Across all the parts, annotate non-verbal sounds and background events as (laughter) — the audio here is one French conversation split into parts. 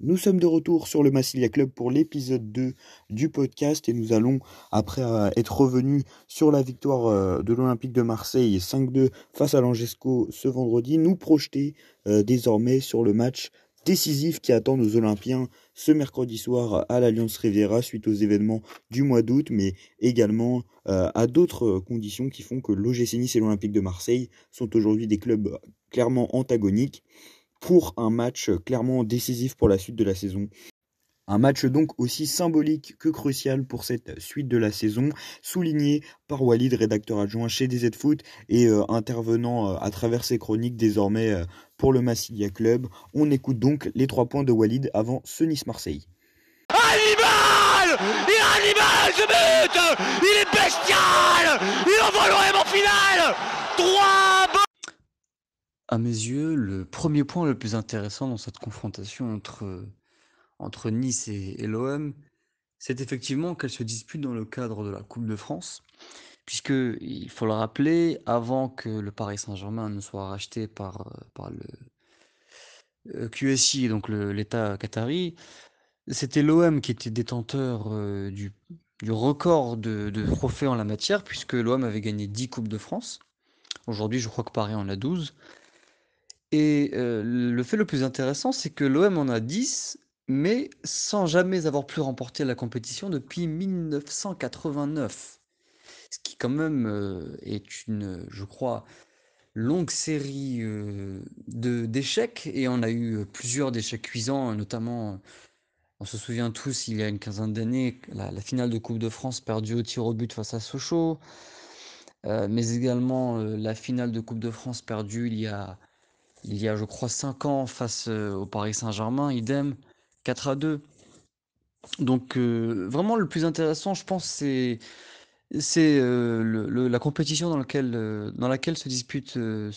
Nous sommes de retour sur le Massilia Club pour l'épisode 2 du podcast et nous allons, après être revenus sur la victoire euh, de l'Olympique de Marseille 5-2 face à l'Angesco ce vendredi, nous projeter euh, désormais sur le match décisif qui attend nos Olympiens ce mercredi soir à l'Alliance Riviera suite aux événements du mois d'août, mais également à d'autres conditions qui font que l'OGC et l'Olympique de Marseille sont aujourd'hui des clubs clairement antagoniques pour un match clairement décisif pour la suite de la saison. Un match donc aussi symbolique que crucial pour cette suite de la saison, souligné par Walid, rédacteur adjoint chez DZ Foot et euh, intervenant euh, à travers ses chroniques désormais euh, pour le Massilia Club. On écoute donc les trois points de Walid avant ce Nice-Marseille. Hannibal! Il ce but Il est bestial! Il envoie en finale! 3 à mes yeux, le premier point le plus intéressant dans cette confrontation entre, entre Nice et, l'OM, c'est effectivement qu'elle se dispute dans le cadre de la Coupe de France. Puisque, il faut le rappeler, avant que le Paris Saint-Germain ne soit racheté par, par le euh, QSI, donc l'État qatari, c'était l'OM qui était détenteur euh, du, du, record de, de, trophées en la matière, puisque l'OM avait gagné 10 Coupes de France. Aujourd'hui, je crois que Paris en a 12. Et le fait le plus intéressant, c'est que l'OM en a 10, mais sans jamais avoir pu remporter la compétition depuis 1989. Ce qui quand même, est une, je crois, longue série, de d'échecs et on a eu, plusieurs d'échecs cuisants, notamment, on se souvient tous, il y a une quinzaine d'années, la finale de coupe de France perdue au tir au but face à Sochaux, mais également, la finale de coupe de France perdue il y a il y a, je crois, 5 ans face euh, au Paris Saint-Germain, idem, 4 à 2. Donc, euh, vraiment, le plus intéressant, je pense, c'est euh, la compétition dans, laquelle, laquelle se dispute ce,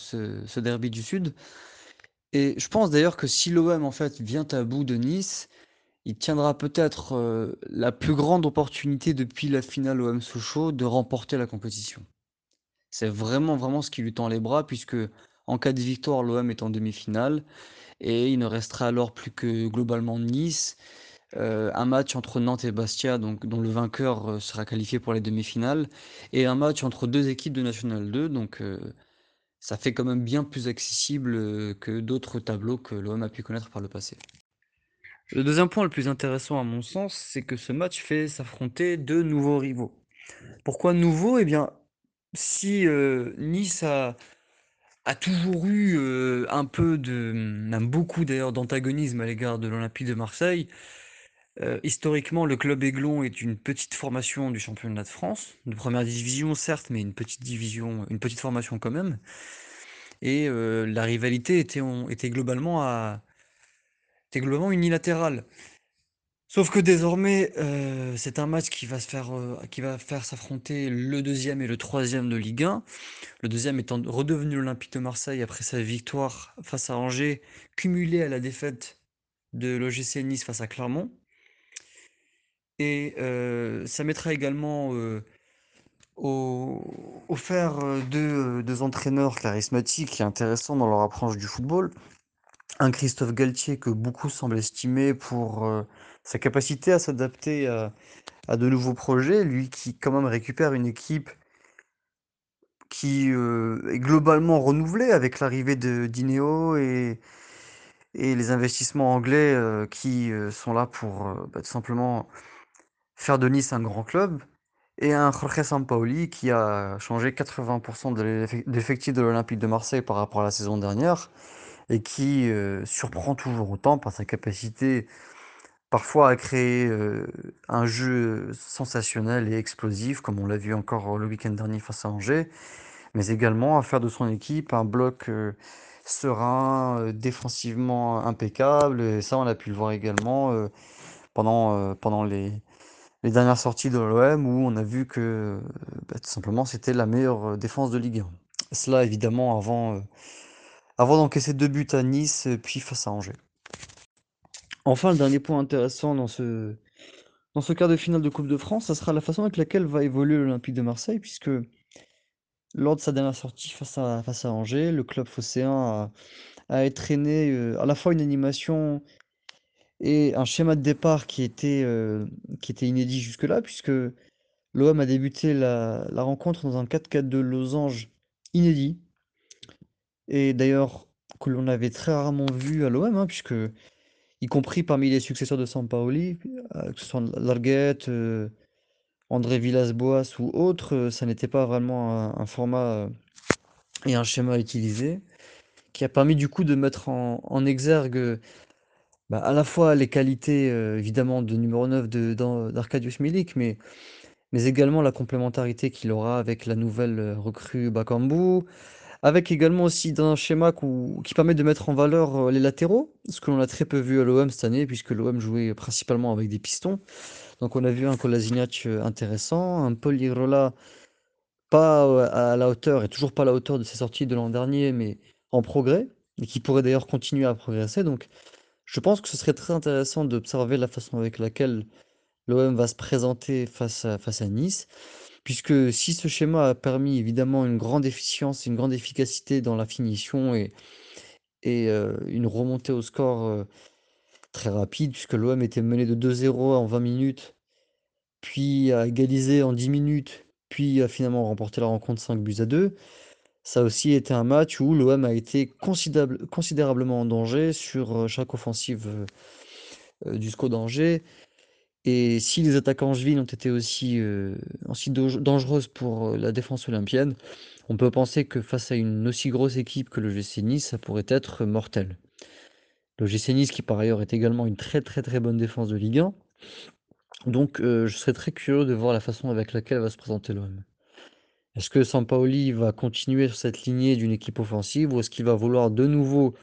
ce, derby du Sud. Et je pense d'ailleurs que si l'OM en fait vient à bout de Nice, il tiendra peut-être la plus grande opportunité depuis la finale OM Sochaux de remporter la compétition. C'est vraiment vraiment ce qui lui tend les bras puisque en cas de victoire, l'OM est en demi-finale et il ne restera alors plus que globalement Nice, euh, un match entre Nantes et Bastia, donc, dont le vainqueur euh, sera qualifié pour les demi-finales, et un match entre deux équipes de National 2, donc euh, ça fait quand même bien plus accessible que d'autres tableaux que l'OM a pu connaître par le passé. Le deuxième point le plus intéressant à mon sens, c'est que ce match fait s'affronter deux nouveaux rivaux. Pourquoi nouveau Eh bien, si Nice a a toujours eu, un peu de, même beaucoup d'ailleurs d'antagonisme à l'égard de l'Olympique de Marseille. historiquement, le club Aiglon est une petite formation du championnat de France, de première division certes, mais une petite division une petite formation quand même et la rivalité était était globalement était globalement unilatérale. Sauf que désormais, euh, c'est un match qui va se faire, euh, qui va faire s'affronter le deuxième et le troisième de Ligue 1. Le deuxième étant redevenu l'Olympique de Marseille après sa victoire face à Angers, cumulée à la défaite de l'OGC Nice face à Clermont. Et euh, ça mettra également au, au deux, deux entraîneurs charismatiques et intéressants dans leur approche du football. Un Christophe Galtier que beaucoup semblent estimer pour sa capacité à s'adapter à, de nouveaux projets, lui qui quand même récupère une équipe qui est globalement renouvelée avec l'arrivée de Dineo et, les investissements anglais qui sont là pour bah, tout simplement faire de Nice un grand club, et un Jorge Sampaoli qui a changé 80% de l'effectif de l'Olympique de Marseille par rapport à la saison dernière, et qui surprend toujours autant par sa capacité parfois à créer un jeu sensationnel et explosif, comme on l'a vu encore le week-end dernier face à Angers, mais également à faire de son équipe un bloc serein, défensivement impeccable. Et ça, on a pu le voir également pendant, pendant les, les dernières sorties de l'OM, où on a vu que bah, tout simplement c'était la meilleure défense de Ligue 1. Cela évidemment avant, avant d'encaisser deux buts à Nice, puis face à Angers. Enfin, le dernier point intéressant dans ce dans ce quart de finale de Coupe de France, ça sera la façon avec laquelle va évoluer l'Olympique de Marseille puisque lors de sa dernière sortie face à, face à Angers, le club phocéen a, a euh, à la fois une animation et un schéma de départ qui était, euh, qui était inédit jusque-là, puisque l'OM a débuté la, la rencontre dans un 4-4 de losange inédit. Et d'ailleurs, que l'on avait très rarement vu à l'OM, hein, puisque, y compris parmi les successeurs de Sampaoli, euh, que ce soit Larguette, euh, André Villas-Boas ou autres, euh, ça n'était pas vraiment un, format et un schéma utilisé, qui a permis du coup de mettre en, exergue bah, à la fois les qualités évidemment de numéro 9 d'Arcadius Milik, mais, mais également la complémentarité qu'il aura avec la nouvelle recrue Bakambu, avec également aussi un schéma qui permet de mettre en valeur euh, les latéraux, ce que l'on a très peu vu à l'OM cette année, puisque l'OM jouait principalement avec des pistons. Donc on a vu un Kolasinac euh, intéressant, un Paul Lirola pas euh, à la hauteur, et toujours pas à la hauteur de ses sorties de l'an dernier, mais en progrès, et qui pourrait d'ailleurs continuer à progresser. Donc je pense que ce serait très intéressant d'observer la façon avec laquelle l'OM va se présenter face à Nice. Puisque si ce schéma a permis évidemment une grande efficience, une grande efficacité dans la finition et et une remontée au score, très rapide puisque l'OM était mené de 2-0 en 20 minutes, puis a égalisé en 10 minutes, puis a finalement remporté la rencontre 5 buts à 2. Ça aussi été un match où l'OM a été considérablement en danger sur, chaque offensive, du SCO d'Angers. Et si les attaques angevines ont été aussi, euh, aussi dangereuses pour euh, la défense olympienne, on peut penser que face à une aussi grosse équipe que le GC Nice, ça pourrait être mortel. Le GC Nice qui par ailleurs est également une très très très bonne défense de Ligue 1. Donc euh, je serais très curieux de voir la façon avec laquelle va se présenter l'OM. Est-ce que Sampaoli va continuer sur cette lignée d'une équipe offensive ou est-ce qu'il va vouloir de nouveau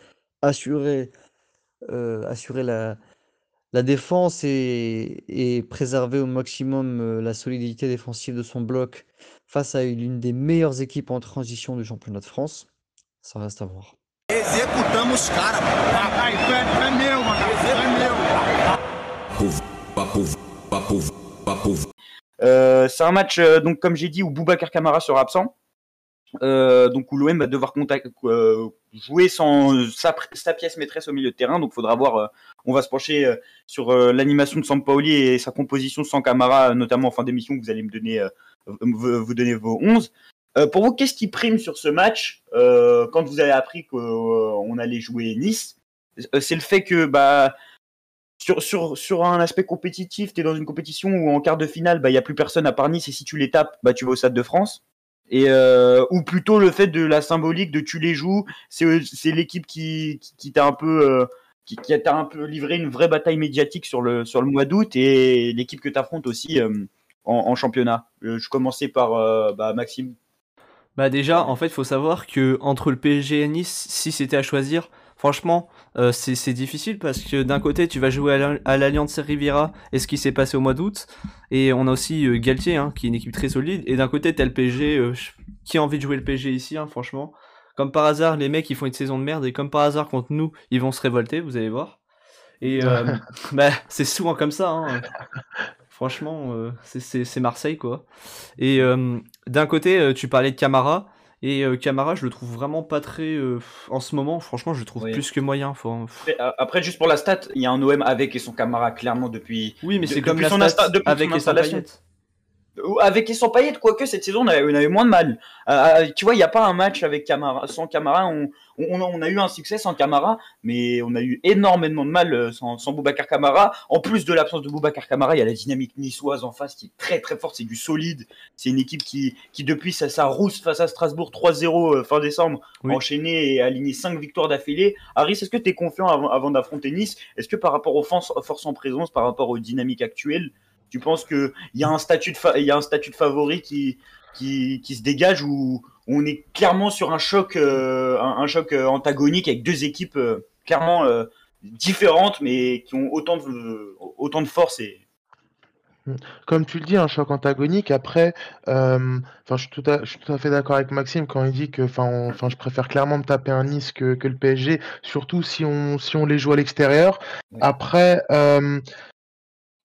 assurer, assurer la, la défense est, préserver au maximum euh, la solidité défensive de son bloc face à l'une des meilleures équipes en transition du championnat de France. Ça reste à voir. Euh, c'est un match, euh, donc comme j'ai dit, où Boubacar Camara sera absent. Euh, donc où l'OM va devoir euh, jouer sans sa, pièce maîtresse au milieu de terrain. Donc faudra voir. Euh, on va se pencher sur l'animation de Sampaoli et sa composition sans Camara, notamment en fin d'émission. Vous allez me donner, vous donner vos 11. pour vous, qu'est-ce qui prime sur ce match quand vous avez appris qu'on allait jouer Nice? C'est le fait que bah sur, un aspect compétitif, tu es dans une compétition où en quart de finale, bah, il n'y a plus personne à part Nice et si tu les tapes, bah, tu vas au Stade de France et euh, ou plutôt le fait de la symbolique de tu les joues c'est c'est l'équipe qui qui, t'a un peu euh, qui, qui t'a un peu livré une vraie bataille médiatique sur le sur le mois d'août et l'équipe que tu affrontes aussi euh, en, en, championnat. Je commençais par bah, Maxime. Bah déjà en fait faut savoir que entre le PSG et Nice si c'était à choisir franchement, euh, c'est difficile parce que d'un côté, tu vas jouer à l'Alliance Riviera et ce qui s'est passé au mois d'août. Et on a aussi euh, Galtier, hein, qui est une équipe très solide. Et d'un côté, t'as le PSG. Euh, qui a envie de jouer le PSG ici, hein, franchement Comme par hasard, les mecs, ils font une saison de merde. Et comme par hasard, contre nous, ils vont se révolter, vous allez voir. Et (laughs) bah, c'est souvent comme ça. Hein. Franchement, c'est Marseille, quoi. Et d'un côté, tu parlais de Camara. Et euh, Camara, je le trouve vraiment pas très. Euh, en ce moment, franchement, je le trouve plus que moyen. Faut... Après, juste pour la stat, il y a un OM avec et son Camara clairement depuis. Oui, mais c'est comme la stat avec et son avec et sans Payet, quoique cette saison on avait, moins de mal. Euh, euh, tu vois, il n'y a pas un match avec Camara, sans Camara. On, on, a eu un succès sans Camara, mais on a eu énormément de mal euh, sans, sans Boubacar Camara. En plus de l'absence de Boubacar Camara, il y a la dynamique niçoise en face qui est très très forte. C'est du solide. C'est une équipe qui, qui depuis sa, sa rousse face à Strasbourg 3-0 fin décembre, a enchaîné et aligné 5 victoires d'affilée. Harris, est-ce que tu es confiant avant, avant d'affronter Nice? Est-ce que par rapport aux forces en présence, par rapport aux dynamiques actuelles, tu penses qu'il y, a un statut de y a un statut de favori qui, qui, qui se dégage où on est clairement sur un choc, euh, un, choc euh, antagonique avec deux équipes euh, clairement différentes mais qui ont autant de, autant de force et, comme tu le dis, un choc antagonique. Après, je suis tout à, je suis tout à fait d'accord avec Maxime quand il dit que, je préfère clairement me taper un Nice que, que, le PSG, surtout si on, si on les joue à l'extérieur. Après,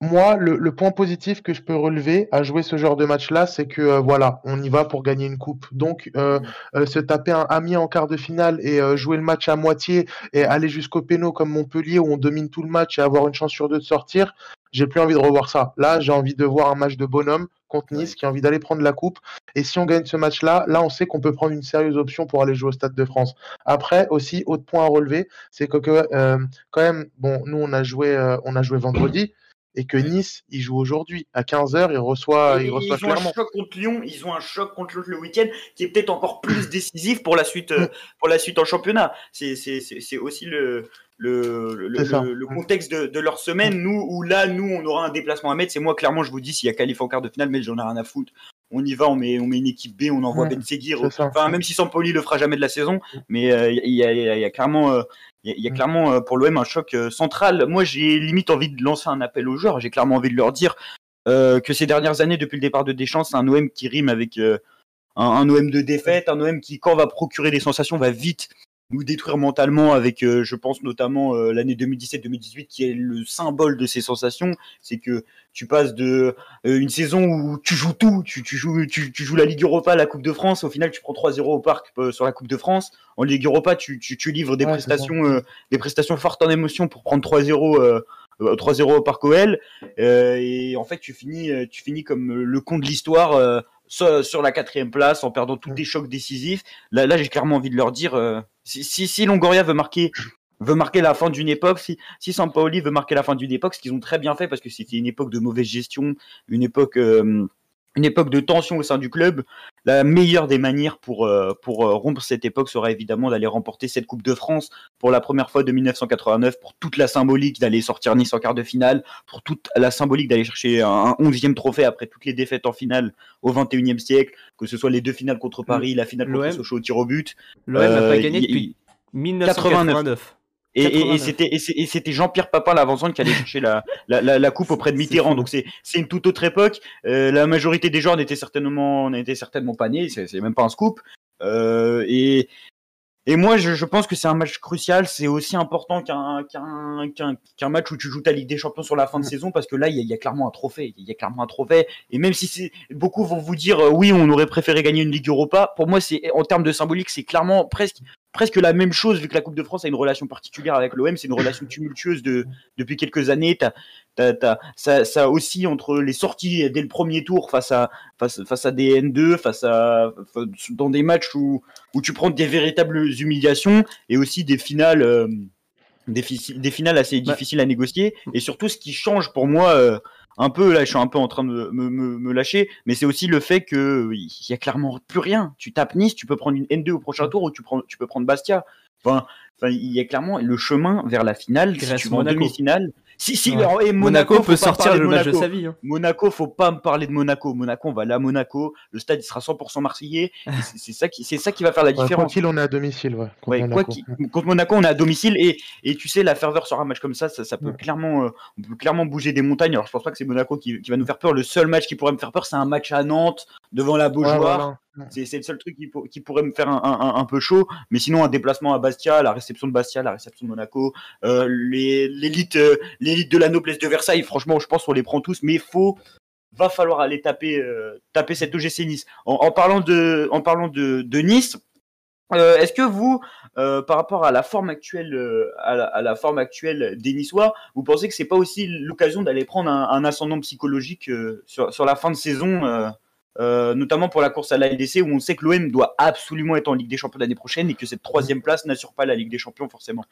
moi, le, point positif que je peux relever à jouer ce genre de match-là, c'est que euh, voilà, on y va pour gagner une coupe. Donc, euh, euh, se taper un ami en quart de finale et jouer le match à moitié et aller jusqu'au péno comme Montpellier où on domine tout le match et avoir une chance sur deux de sortir, j'ai plus envie de revoir ça. Là, j'ai envie de voir un match de bonhomme contre Nice qui a envie d'aller prendre la coupe. Et si on gagne ce match-là, là, on sait qu'on peut prendre une sérieuse option pour aller jouer au Stade de France. Après, aussi, autre point à relever, c'est que quand même, bon, nous, on a joué, on a joué vendredi et que Nice, il joue aujourd'hui à 15h, il reçoit, il reçoit ils ont un choc contre Lyon, ils ont un choc contre le week-end qui est peut-être encore plus (clears throat) décisif pour la suite, euh, pour la suite en championnat. C'est aussi le, le, le, contexte de, de, leur semaine. Nous, où là, nous, on aura un déplacement à mettre. C'est moi, clairement, je vous dis, s'il y a qualif en quart de finale, mais j'en ai rien à foutre. On y va, on met, on met une équipe B, on envoie Ben Seguir. Enfin, même si Sampoli le fera jamais de la saison, mais euh, il y, a, y, a, clairement, euh, il y, a clairement euh, pour l'OM un choc euh, central. Moi, j'ai limite envie de lancer un appel aux joueurs. J'ai clairement envie de leur dire euh, que ces dernières années, depuis le départ de Deschamps, c'est un OM qui rime avec un, un, OM de défaite, un OM qui, quand va procurer des sensations, va vite nous détruire mentalement avec, euh, je pense notamment euh, l'année 2017-2018 qui est le symbole de ces sensations. C'est que tu passes de euh, une saison où tu joues tout, tu, tu joues, tu, tu, joues la Ligue Europa, la Coupe de France. Au final, tu prends 3-0 au parc sur la Coupe de France. En Ligue Europa, tu, tu livres des prestations, des prestations fortes en émotion pour prendre 3-0. 3-0 au Parc OL et en fait tu finis tu finis comme le con de l'histoire sur, la quatrième place en perdant tous tes chocs décisifs. Là, là j'ai clairement envie de leur dire euh, si, si, si, Longoria veut marquer veut marquer la fin d'une époque, si, si Sampaoli veut marquer la fin d'une époque, ce qu'ils ont très bien fait parce que c'était une époque de mauvaise gestion, une époque euh, une époque de tension au sein du club. La meilleure des manières pour, euh, pour euh, rompre cette époque serait évidemment d'aller remporter cette Coupe de France pour la première fois de 1989, pour toute la symbolique d'aller sortir Nice en quart de finale, pour toute la symbolique d'aller chercher un onzième trophée après toutes les défaites en finale au 21e siècle, que ce soit les deux finales contre Paris, la finale contre Sochaux au tir au but. L'OM n'a pas euh, gagné depuis 1989. Et, et, c'était et c'était Jean-Pierre Papin l'avancement qui allait chercher (laughs) la, la, la, coupe auprès de Mitterrand. Donc c'est c'est une toute autre époque. Euh, la majorité des joueurs n'étaient certainement n'étaient certainement pas nés. C'est même pas un scoop. Euh, et et moi, je, je pense que c'est un match crucial. C'est aussi important qu'un qu'un qu'un match où tu joues ta Ligue des Champions sur la fin de saison, parce que là, il y, y a clairement un trophée. Il y a clairement un trophée. Et même si c'est beaucoup vont vous dire, euh, oui, on aurait préféré gagner une Ligue Europa. Pour moi, c'est en termes de symbolique, c'est clairement presque presque la même chose vu que la Coupe de France a une relation particulière avec l'OM. C'est une relation tumultueuse de depuis quelques années. Ça, ça aussi entre les sorties dès le premier tour face à, face, face à des N2, face à, dans des matchs où, où tu prends des véritables humiliations et aussi des finales, euh, des, des, finales assez bah. difficiles à négocier. Et surtout, ce qui change pour moi, euh, un peu, là, je suis un peu en train de me, me, me lâcher, mais c'est aussi le fait que il y a clairement plus rien. Tu tapes Nice, tu peux prendre une N2 au prochain tour ou tu, prends, tu peux prendre Bastia. Enfin, enfin, il y a clairement le chemin vers la finale. Si tu vas en demi-finale, si, si, et Monaco, peut sortir le match de sa vie. Hein. Monaco, faut pas me parler de Monaco. Monaco, on va aller à Monaco. Le stade, il sera 100% marseillais. (laughs) c'est ça qui, c'est ça qui va faire la différence. Ouais, on est à domicile, ouais. Contre, Monaco. contre Monaco, on est à domicile et, et tu sais, la ferveur sur un match comme ça, ça, peut clairement, euh, on peut clairement bouger des montagnes. Alors, je pense pas que c'est Monaco qui, qui, va nous faire peur. Le seul match qui pourrait me faire peur, c'est un match à Nantes devant la Beaujoire. C'est le seul truc qui, pourrait me faire un, un, un, peu chaud. Mais sinon, un déplacement à Bastia, la réception de Bastia, la réception de Monaco, euh, l'élite euh, l'élite de la noblesse de Versailles, franchement, je pense qu'on les prend tous. Mais il faut, va falloir aller taper, euh, taper cette OGC Nice. En, parlant de, en parlant de, de Nice, est-ce que vous, par rapport à la forme actuelle, à, la, forme actuelle des Niçois, vous pensez que c'est pas aussi l'occasion d'aller prendre un, un, ascendant psychologique sur, sur, la fin de saison euh, notamment pour la course à la LDC où on sait que l'OM doit absolument être en Ligue des Champions l'année prochaine et que cette troisième place n'assure pas la Ligue des Champions forcément.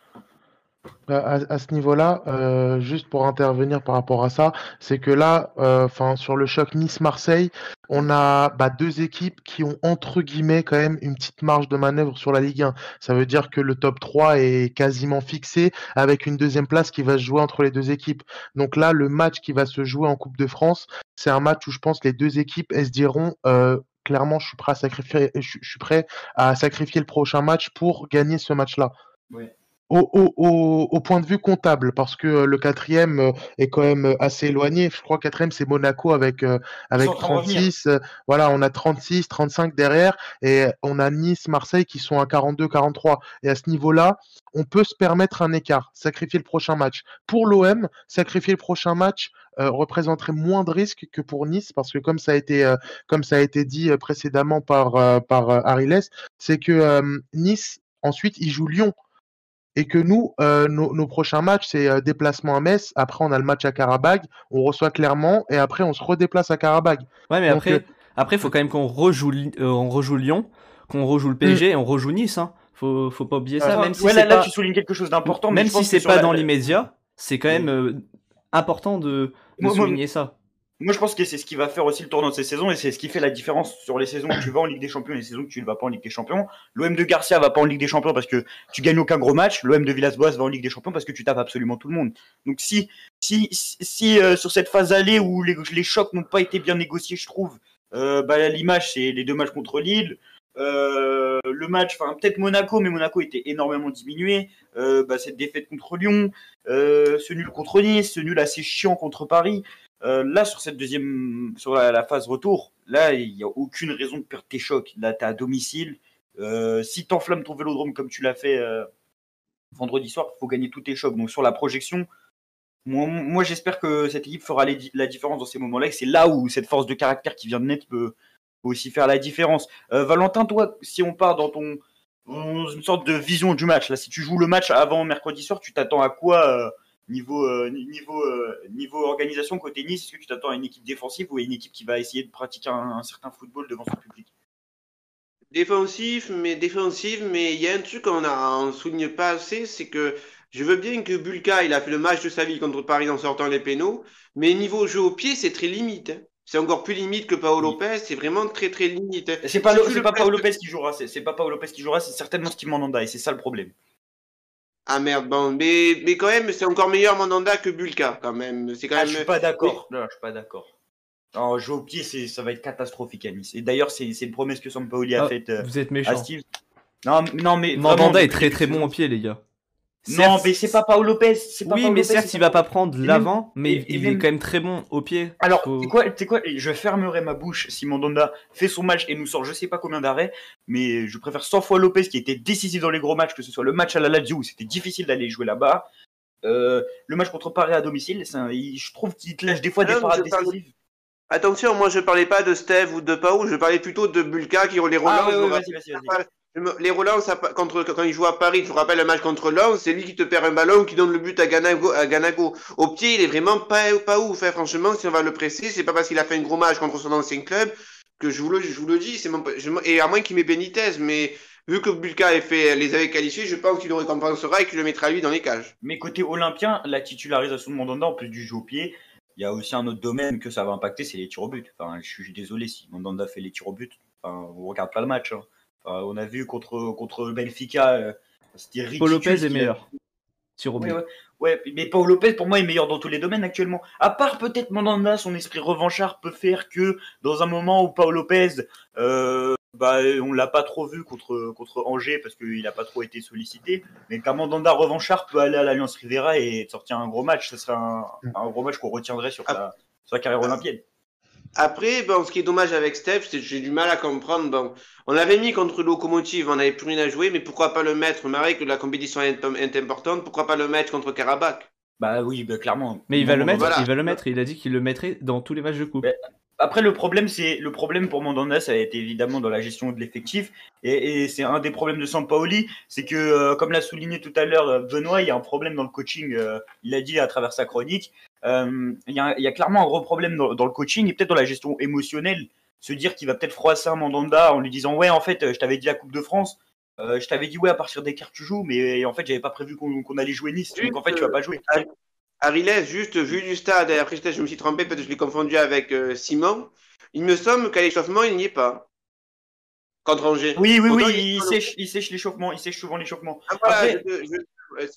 À, à, ce niveau-là, euh, juste pour intervenir par rapport à ça, c'est que là, euh, enfin sur le choc Nice-Marseille, on a bah, deux équipes qui ont entre guillemets quand même une petite marge de manœuvre sur la Ligue 1. Ça veut dire que le top 3 est quasiment fixé avec une deuxième place qui va se jouer entre les deux équipes. Donc là, le match qui va se jouer en Coupe de France, c'est un match où je pense les deux équipes elles se diront euh, clairement, je suis prêt à sacrifier, je, suis prêt à sacrifier le prochain match pour gagner ce match-là. Au, point de vue comptable, parce que euh, le quatrième euh, est quand même euh, assez éloigné. Je crois que quatrième, c'est Monaco avec, avec 36. voilà, on a 36, 35 derrière, et on a Nice, Marseille qui sont à 42, 43. Et à ce niveau-là, on peut se permettre un écart, sacrifier le prochain match. Pour l'OM, sacrifier le prochain match représenterait moins de risques que pour Nice, parce que comme ça a été, comme ça a été dit précédemment par, par Ariles, c'est que Nice, ensuite, il joue Lyon et que nous, euh, nos, prochains matchs, c'est euh, déplacement à Metz. Après, on a le match à Karabag. On reçoit clairement et après, on se redéplace à Karabag. Ouais, mais après, euh, après, il faut quand même qu'on rejoue, on rejoue Lyon, qu'on rejoue le PSG et on rejoue Nice. Hein. Faut, faut pas oublier ça. même si là, là, tu soulignes quelque chose d'important. Même si c'est pas dans l'immédiat, c'est quand même important de, souligner ça. Moi, je pense que c'est ce qui va faire aussi le tournoi de ces saisons et c'est ce qui fait la différence sur les saisons où tu vas en Ligue des Champions et les saisons où tu ne vas pas en Ligue des Champions. L'OM de Garcia va pas en Ligue des Champions parce que tu gagnes aucun gros match. L'OM de Villas-Boas va en Ligue des Champions parce que tu tapes absolument tout le monde. Donc, si, si, si euh, sur cette phase allée où les, les chocs n'ont pas été bien négociés, je trouve, euh, bah, l'image, c'est les deux matchs contre Lille. Euh, le match, enfin peut-être Monaco, mais Monaco était énormément diminué. Bah, cette défaite contre Lyon, ce nul contre Nice, ce nul assez chiant contre Paris. Euh, là, sur cette deuxième, sur la, phase retour, là, il n'y a aucune raison de perdre tes chocs. Là, tu à domicile. Euh, si tu enflammes ton vélodrome comme tu l'as fait euh, vendredi soir, il faut gagner tous tes chocs. Donc, sur la projection, moi, j'espère que cette équipe fera la différence dans ces moments-là. Et c'est là où cette force de caractère qui vient de naître peut, aussi faire la différence. Valentin, toi, si on part dans ton une sorte de vision du match, là, si tu joues le match avant mercredi soir, tu t'attends à quoi Niveau, euh, niveau, euh, niveau organisation côté Nice, est-ce que tu t'attends à une équipe défensive ou à une équipe qui va essayer de pratiquer un, certain football devant son public? Défensif, mais défensive, mais il y a un truc qu'on ne souligne pas assez, c'est que je veux bien que Bulka, il a fait le match de sa vie contre Paris en sortant les pénaux, mais niveau jeu au pied, c'est très limite. Hein. C'est encore plus limite que Paolo Lopez, c'est vraiment très très limite. Hein. C'est pas, pas Paolo Lopez qui jouera, c'est pas Paolo Lopez qui jouera, c'est certainement Steve Mandanda et c'est ça le problème. Ah merde, bon, mais, mais quand même, c'est encore meilleur Mandanda que Bulka, quand même. C'est quand ah, même... Je suis pas d'accord. Non, je suis pas d'accord. Alors, jouer au pied, ça va être catastrophique à Nice. Et d'ailleurs, c'est une promesse que Sampaoli a ah, faite euh, vous êtes méchant. Non, non, mais. Mandanda est très très bon au pied, les gars. Non, mais c'est pas Paolo Lopez. oui, mais certes, il va pas prendre l'avant, mais il, est quand même très bon au pied. Alors, tu quoi, quoi Je fermerai ma bouche si Mandanda fait son match et nous sort je sais pas combien d'arrêts, mais je préfère 100 fois Lopez qui était décisif dans les gros matchs, que ce soit le match à la Lazio où c'était difficile d'aller jouer là-bas, euh, le match contre Paris à domicile, je trouve qu'il te lâche des fois des parades décisives. Attention, moi je parlais pas de Steve ou de Pau, je parlais plutôt de Bulka qui les relance. Ah, vas-y, vas-y, vas-y les relances contre, quand il joue à Paris, je vous rappelle le match contre Lens, c'est lui qui te perd un ballon, qui donne le but à Ganago. Au pied, il est vraiment pas, pas ouf. Hein. Franchement, si on va le presser, c'est pas parce qu'il a fait un gros match contre son ancien club que je vous le, dis. Et à moins qu'il met Benitez, mais vu que Bulka fait, les avait qualifiés, je pense qu'il le récompensera et qu'il le mettra lui dans les cages. Mais côté olympien, la titularisation de Mandanda, en plus du jeu au pied, il y a aussi un autre domaine que ça va impacter, c'est les tirs au but. Enfin, je suis désolé si Mandanda fait les tirs au but. Enfin, on regarde pas le match. Hein on a vu contre, contre Benfica, euh, c'était ridicule. Paul Lopez est meilleur. Sur ouais, ouais, mais Paul Lopez, pour moi, est meilleur dans tous les domaines actuellement. À part peut-être Mandanda, son esprit revanchard peut faire que dans un moment où Paul Lopez, euh, bah, on l'a pas trop vu contre, contre Angers parce qu'il n'a pas trop été sollicité. Mais qu'un Mandanda revanchard peut aller à l'Alliance Rivera et sortir un gros match, ce serait un, un gros match qu'on retiendrait sur, sa, sur carrière olympienne. Après, bon, ce qui est dommage avec Steph, c'est que j'ai du mal à comprendre. Bon, on l'avait mis contre Locomotive, on n'avait plus rien à jouer, mais pourquoi pas le mettre, Marie, que la compétition est, importante, pourquoi pas le mettre contre Karabakh? Bah oui, bah, clairement. Mais il va le mettre, il va le mettre, il a dit qu'il le mettrait dans tous les matchs de coupe. après, le problème, c'est le problème pour Mandanda, ça a été évidemment dans la gestion de l'effectif, et, c'est un des problèmes de Sampaoli, c'est que, euh, comme l'a souligné tout à l'heure euh, Benoît, il y a un problème dans le coaching. Euh, il a dit à travers sa chronique, il y, a, clairement un gros problème dans, le coaching et peut-être dans la gestion émotionnelle. Se dire qu'il va peut-être froisser un Mandanda en lui disant Ouais, en fait, je t'avais dit la Coupe de France, euh, je t'avais dit Ouais, à partir des cartes, tu joues, mais en fait, j'avais pas prévu qu'on allait jouer Nice, donc en fait, tu vas pas jouer. Ariles, juste vu du stade, et après je me suis trompé, peut-être que je l'ai confondu avec euh, Simon. Il me semble qu'à l'échauffement, il n'y est pas. Contre Angers. Oui, oui, oui, il, sèche, il sèche l'échauffement, il sèche souvent l'échauffement. Ah,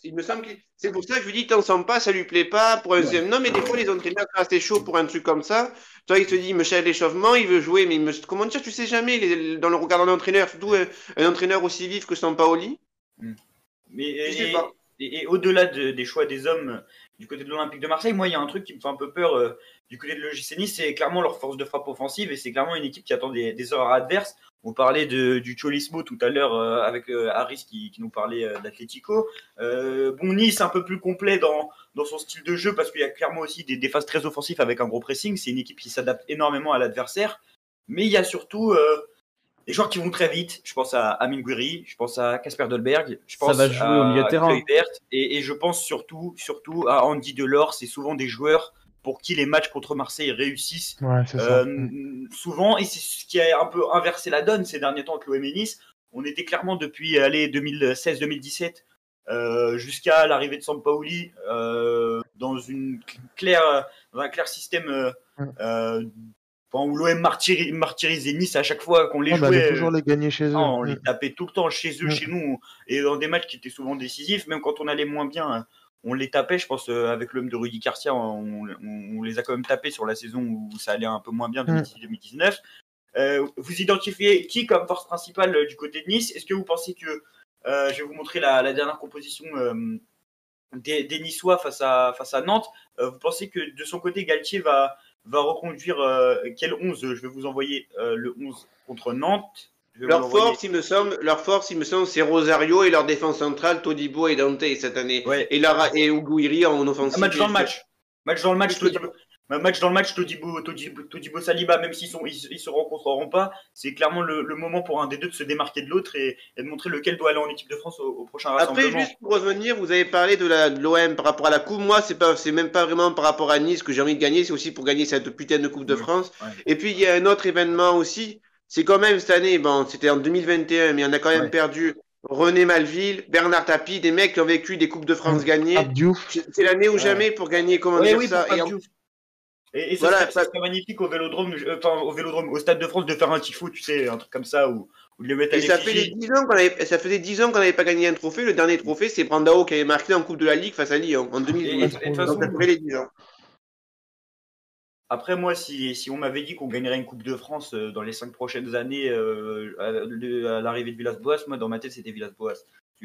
il me semble que c'est pour ça que je lui dis t'en sens pas, ça lui plaît pas. Pour un... Non, mais des fois les entraîneurs sont assez chauds pour un truc comme ça. Toi, il te dit, il me cherche l'échauffement, il veut jouer, mais il me... comment dire, tu sais jamais dans le regard d'un entraîneur, surtout un, entraîneur aussi vif que Sampaoli. Hmm. Mais sais pas. et, au-delà des choix des hommes du côté de l'Olympique de Marseille, moi, il y a un truc qui me fait un peu peur du côté de l'OGC Nice, c'est clairement leur force de frappe offensive et c'est clairement une équipe qui attend des, des erreurs adverses. On parlait de, du Cholismo tout à l'heure avec Harris qui, qui, nous parlait d'Atletico. bon, Nice un peu plus complet dans, dans son style de jeu parce qu'il y a clairement aussi des, des phases très offensives avec un gros pressing. C'est une équipe qui s'adapte énormément à l'adversaire. Mais il y a surtout des joueurs qui vont très vite. Je pense à Amin Gouiri, je pense à Casper Dolberg, je pense Ça va jouer à au milieu de terrain. Kluivert, et, et, je pense surtout, surtout à Andy Delors. C'est souvent des joueurs pour qui les matchs contre Marseille réussissent ouais, euh, souvent. Et c'est ce qui a un peu inversé la donne ces derniers temps avec l'OM et Nice. On était clairement depuis 2016-2017 euh, jusqu'à l'arrivée de Sampaoli euh, dans, une claire, dans un clair système euh, où l'OM martyrisait Nice à chaque fois qu'on les on jouait. allait toujours les gagner chez eux. Non, on les tapait tout le temps chez eux, chez nous, et dans des matchs qui étaient souvent décisifs, même quand on allait moins bien, on les tapait. Je pense euh, avec l'homme de Rudy Garcia, on, on, on, les a quand même tapés sur la saison où ça allait un peu moins bien, 2018-2019. Euh, vous identifiez qui comme force principale euh, du côté de Nice? Est-ce que vous pensez que je vais vous montrer la, la dernière composition des, des, Niçois face à face à Nantes Vous pensez que de son côté Galtier va va reconduire quel 11 Je vais vous envoyer le 11 contre Nantes. Leur force, il me semble, leur force, il me semble, c'est Rosario et leur défense centrale, Todibo et Dante cette année. Ouais. Et, leur, et Uguiri en offensive. Match dans le match. Match dans le match, Todibo. Match dans le match, Todibo, Todibo, Todibo Saliba, même s'ils sont, ils, ils, se rencontreront pas, c'est clairement le, le, moment pour un des deux de se démarquer de l'autre et, et, de montrer lequel doit aller en équipe de France au, au prochain rassemblement. Après, juste pour revenir, vous avez parlé de l'OM par rapport à la coupe. Moi, c'est pas, c'est même pas vraiment par rapport à Nice que j'ai envie de gagner, c'est aussi pour gagner cette putain de Coupe de France. Ouais. Et puis, il y a un autre événement aussi. C'est quand même cette année, bon, c'était en 2021, mais on a quand même Ouais. perdu René Malville, Bernard Tapie, des mecs qui ont vécu des Coupes de France Mmh. gagnées. C'est l'année ou Ouais. jamais pour gagner, comment Ouais, dire oui, ça. pour Et en- Pape Diouf. Et, et ça, Voilà, serait, ça ça- serait magnifique au Vélodrome, euh, enfin au Vélodrome, au Stade de France de faire un tifo, tu sais, un truc comme ça où, où le mettent à Et ça, fait l'effigie. des 10 ans qu'on avait, ça faisait 10 ans qu'on n'avait pas gagné un trophée. Le dernier trophée, c'est Brandao qui avait marqué en Coupe de la Ligue face à Lyon en Et, et, 2012. et de toute façon, Donc ça fait les 10 ans. Après, moi, si, on m'avait dit qu'on gagnerait une Coupe de France euh, dans les cinq prochaines années euh, à, l'arrivée de Villas-Boas, moi, dans ma tête, c'était Villas-Boas.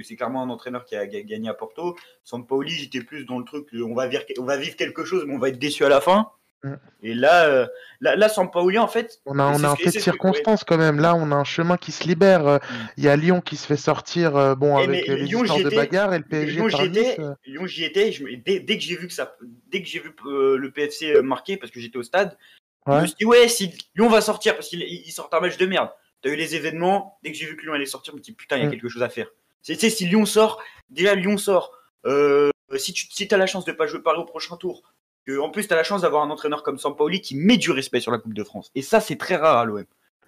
C'est clairement un entraîneur qui a ga- gagné à Porto. Sampaoli, j'étais plus dans le truc, euh, on va vivre quelque chose, mais on va être déçu à la fin. Mm. Et là, euh, là, là, Sampaoli, en fait, On a, on a un c'est de ce que- circonstances quand même. Là, on a un chemin qui se libère. Euh, Il y a Lyon qui se fait sortir, euh, bon, Eh, avec les Lyon, histoires de bagarre et le PSG Lyon, j'y étais. Euh, Lyon, j'y étais. Je me- dès, dès que j'ai vu que ça, dès que j'ai vu euh, le PFC marquer, parce que j'étais au stade, je me suis dit ouais, si Lyon va sortir parce qu'ils ils sortent un match de merde. T'as eu les événements. Dès que j'ai vu que Lyon allait sortir, je me suis dit putain, il y a Mm. quelque chose à faire. Tu sais, si Lyon sort, déjà Lyon sort. Si tu si as la chance de pas jouer Paris au prochain tour, que en plus tu as la chance d'avoir un entraîneur comme Sampaoli qui met du respect sur la Coupe de France. Et ça, c'est très rare à l'OM.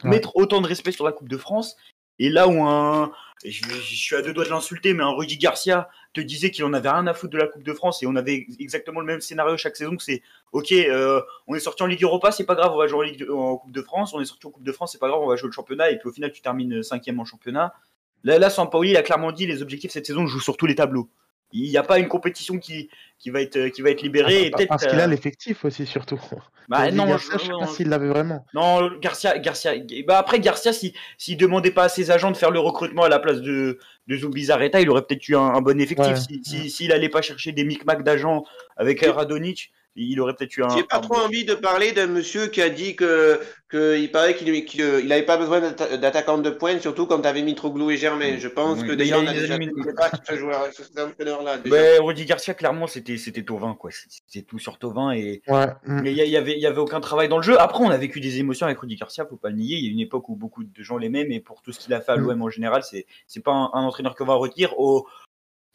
Ouais. Mettre autant de respect sur la Coupe de France. Et là où un, je, je suis à deux doigts de l'insulter, mais un Rudy Garcia te disait qu'il en avait rien à foutre de la Coupe de France et on avait exactement le même scénario chaque saison que c'est ok, euh, on est sorti en Ligue Europa, c'est pas grave, on va jouer en, Ligue de- en Coupe de France, on est sorti en Coupe de France, c'est pas grave, on va jouer le championnat et puis au final tu termines cinquième en championnat. Là, là Sampaoli il a clairement dit les objectifs cette saison, je joue sur tous les tableaux. Il n'y a pas une compétition qui, qui, va, être, qui va être libérée. et pa- peut-être, parce qu'il a euh, l'effectif aussi, surtout. bah, non, Garcia, je- je sais pas s'il l'avait vraiment. non, Garcia, Garcia. Bah après Garcia, si s'il demandait pas à ses agents de faire le recrutement à la place de de Zubizarreta, il aurait peut-être eu un, un bon effectif. Ouais. Si si- s'il allait pas chercher des micmacs d'agents avec Radonic, il aurait peut-être eu un. J'ai pas un trop envie de parler d'un monsieur qui a dit que, que il paraît qu'il qu'il il avait pas besoin d'atta- d'attaquant de pointe, surtout quand t'avais Mitroglou et Germain. Je pense Oui, que mais déjà il on a- déjà sur ce joueur, cet entraîneur-là. déjà. Ouais, Rudy Garcia, clairement, c'était c'était Tovin quoi. C'était tout sur Tovin et Ouais. mais il y, avait il y avait aucun travail dans le jeu. Après, on a vécu des émotions avec Rudy Garcia, faut pas le nier. Il y a une époque où beaucoup de gens l'aimaient, mais pour tout ce qu'il a fait à Mm. l'OM en général, c'est c'est pas un, un entraîneur qu'on va retenir. Au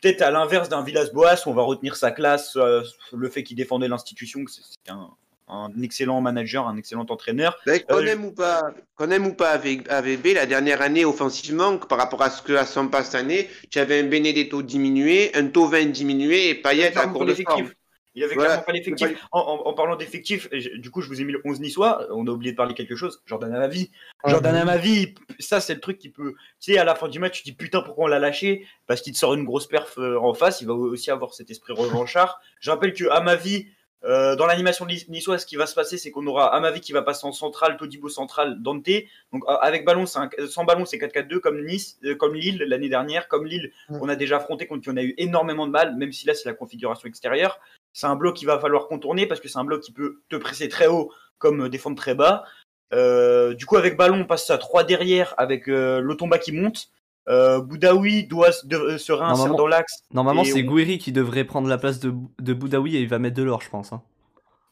peut-être à l'inverse d'un Villas-Boas, où on va retenir sa classe, euh, le fait qu'il défendait l'institution, que c'est un, un excellent manager, un excellent entraîneur. Ben, qu'on Euh, aime ou pas, qu'on aime ou pas avec AVB, la dernière année offensivement, par rapport à ce que à son pas cette année, tu avais un Benedetto diminué, un Tovin diminué et Payet à court de forme. Il avait Voilà. clairement pas l'effectif. En, en- en parlant d'effectif, du coup, je vous ai mis le 11 niçois. On a oublié de parler quelque chose. Jordan Amavi. Ouais, Jordan ouais. Amavi, ça, c'est le truc qui peut. Tu sais, à la fin du match, tu te dis putain, pourquoi on l'a lâché? Parce qu'il te sort une grosse perf euh, en face. Il va aussi avoir cet esprit revanchard. Je rappelle que Amavi, Euh, dans l'animation niçoise, ce qui va se passer, c'est qu'on aura Amavi qui va passer en centrale, Todibo central, Dante. Donc avec ballon, sans ballon, c'est 4-4-2 comme Nice, euh, comme Lille l'année dernière, comme Lille, on a déjà affronté contre qui on a eu énormément de mal, même si là c'est la configuration extérieure. C'est un bloc qu'il va falloir contourner parce que c'est un bloc qui peut te presser très haut comme défendre très bas. du coup, avec ballon, on passe à 3 derrière avec l'Otomba qui monte. Boudaoui doit se réinsérer dans l'axe. Normalement, c'est on... qui devrait prendre la place de, de Boudaoui et il va mettre de l'or, je pense. Hein.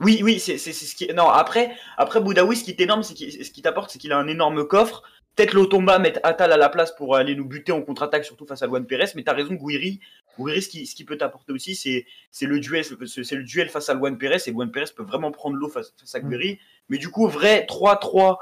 Oui, oui, c'est ce qui. Non, après, après Boudaoui, ce qui est énorme, c'est ce qui t'apporte, c'est qu'il a un énorme coffre. Peut-être l'Otomba mettre Atal à la place pour aller nous buter en contre-attaque, surtout face à Luan Pérez. Mais t'as raison, Gouiri. Gouiri, ce qui, ce qui peut t'apporter aussi, c'est le duel, c'est le duel face à Luan Pérez. Et Luan Pérez peut vraiment prendre l'eau face, à mm. Gouiri. Mais du coup, vrai 3-3,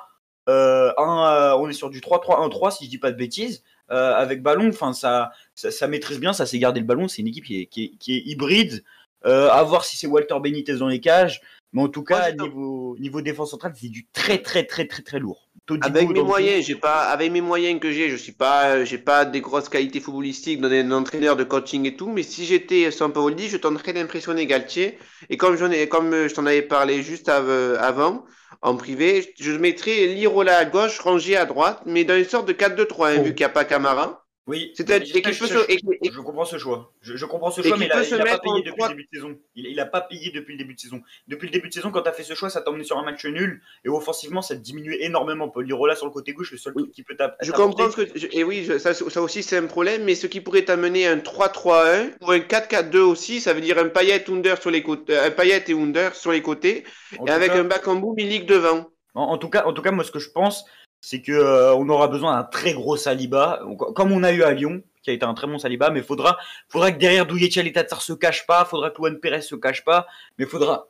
euh, euh, on est sur du 3-3-1-3, si je dis pas de bêtises. Euh, avec ballon, enfin ça, ça, maîtrise bien, ça sait garder le ballon. C'est une équipe qui est, qui qui est hybride. Euh, à voir si c'est Walter Benitez dans les cages. Mais en tout cas, niveau, niveau défense centrale, c'est du très très très très très lourd. Avec mes moyens, j'ai pas, avec mes moyens que j'ai, je suis pas, j'ai pas des grosses qualités footballistiques, d'un entraîneur de coaching et tout. Mais si j'étais Sampaoli, je tenterais d'impressionner Galtier. Et comme j'en ai, comme je t'en avais parlé juste avant, en privé, je mettrais Lirola à gauche, Rangier à droite, mais dans une sorte de 4-2-3, hein, vu qu'il n'y a pas Camara. Oui, je, comprends ce choix. Je, comprends ce choix, mais il n'a pas payé depuis le début de saison. Il n'a pas payé depuis le début de saison. Depuis le début de saison, quand tu as fait ce choix, ça t'a emmené sur un match nul. Et offensivement, ça te diminué énormément. Paul Lirola sur le côté gauche, le seul truc qui peut t'apporter. Je comprends ce que. Et oui, ça, ça aussi, c'est un problème. Mais ce qui pourrait t'amener un 3-3-1 ou un 4-4-2 aussi, ça veut dire un Payet, Under sur les côtés, un Payet et Under sur les côtés, et avec un Bakambu Milik devant. En, tout cas, en tout cas, moi, ce que je pense, c'est que euh, on aura besoin d'un très gros Saliba, comme on a eu à Lyon, qui a été un très bon Saliba, mais faudra, faudra que derrière Douyetia et Tatsar se cache pas, faudra que Juan Pérez se cache pas, mais faudra.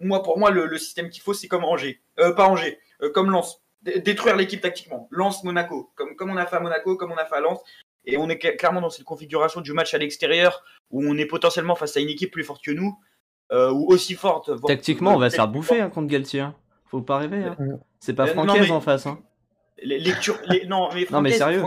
Moi, pour moi, le, système qu'il faut, c'est comme Angers, euh, pas Angers, euh, comme Lens, détruire l'équipe tactiquement. Lens Monaco, comme comme on a fait à Monaco, comme on a fait à Lens, et on est clairement dans cette configuration du match à l'extérieur où on est potentiellement face à une équipe plus forte que nous, ou aussi forte. Tactiquement, on va se faire bouffer hein, contre Galtier. Hein. Faut pas rêver. Hein. C'est pas Francaise en face. Hein. Les, les, non, mais, non, mais sérieux.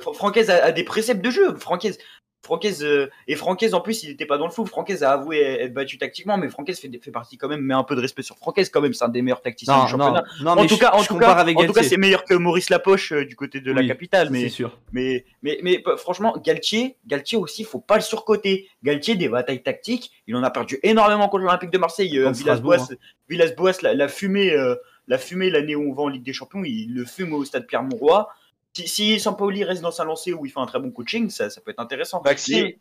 Francaise, a, des préceptes de jeu. Francaise, Francaise euh, et Francaise en plus il n'était pas dans le flou. Francaise a avoué être battu tactiquement, mais Francaise fait, fait partie quand même, mais un peu de respect sur Francaise quand même, c'est un des meilleurs tacticiens du championnat. Non, en, tout cas, en, tout cas, en tout cas, c'est meilleur que Maurice Lapoche euh, du côté de la capitale, mais sûr. Mais, mais, mais, franchement, Galtier, Galtier aussi, faut pas le surcoter. Galtier des batailles tactiques, il en a perdu énormément contre l'Olympique de Marseille. Euh, Villas-Boas, Villas-Boas, la, la, fumée, la fumée l'année où on va en Ligue des Champions, il le fume au stade Pierre-Mauroy. Si, si Sampaoli reste dans sa lancée où il fait un très bon coaching, ça, ça peut être intéressant. Maxime,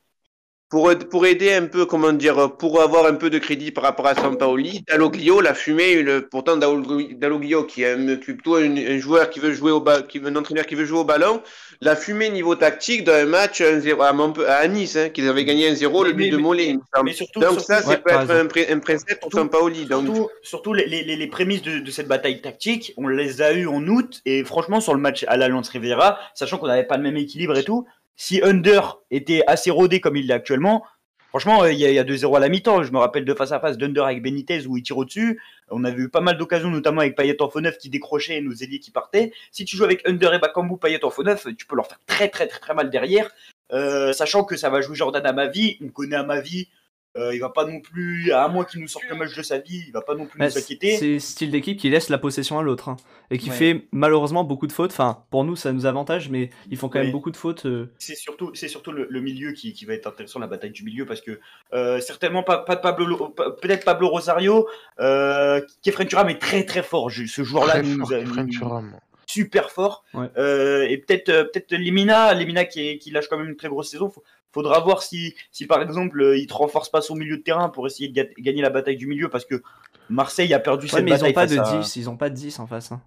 pour, pour aider un peu, comment dire, pour avoir un peu de crédit par rapport à Sampaoli, Dalloglio l'a fumé, le, pourtant Dalloglio qui est plutôt un, joueur qui veut jouer au qui un entraîneur qui veut jouer au ballon, l'a fumé niveau tactique dans un match 0 à, à Nice, hein, qu'ils avaient gagné 1-0, le but de Mollet. Mais surtout, donc ça, ça peut être un, un, principe pour Sampaoli. Donc... Surtout, surtout les, les, les, prémices de, de, cette bataille tactique, on les a eues en août, et franchement, sur le match à la Lance Rivera, sachant qu'on n'avait pas le même équilibre et tout, si Under était assez rodé comme il l'est actuellement, franchement, euh, il y a, 2-0 à la mi-temps. Je me rappelle de face à face d'Under avec Benitez où il tire au-dessus. On avait eu pas mal d'occasions, notamment avec Payet en faux neuf qui décrochait et nos ailiers qui partaient. Si tu joues avec Under et Bakambu, Payet en faux neuf, tu peux leur faire très très très très mal derrière. Euh, sachant que ça va jouer Jordan à ma vie, on connaît à ma vie, euh, il va pas non plus, à moins qu'il nous sorte le match de sa vie, il va pas non plus nous s'inquiéter. C'est style d'équipe qui laisse la possession à l'autre hein, et qui fait malheureusement beaucoup de fautes. Enfin, pour nous, ça nous avantage, mais ils font quand même beaucoup de fautes. Euh. C'est surtout, c'est surtout le, milieu qui, qui, va être intéressant, la bataille du milieu, parce que euh, certainement pas, Pablo, peut-être Pablo Rosario, euh, Kefren Turam est très très fort. Ce joueur-là nous, a, super fort. et peut-être peut-être Limina, Limina qui, qui lâche quand même une très grosse saison faudra voir si, si par exemple euh, il te renforce pas son milieu de terrain pour essayer de gagner la bataille du milieu parce que Marseille a perdu cette mais bataille. Ils ont pas de 10, ils ont pas de 10 en face. Hein.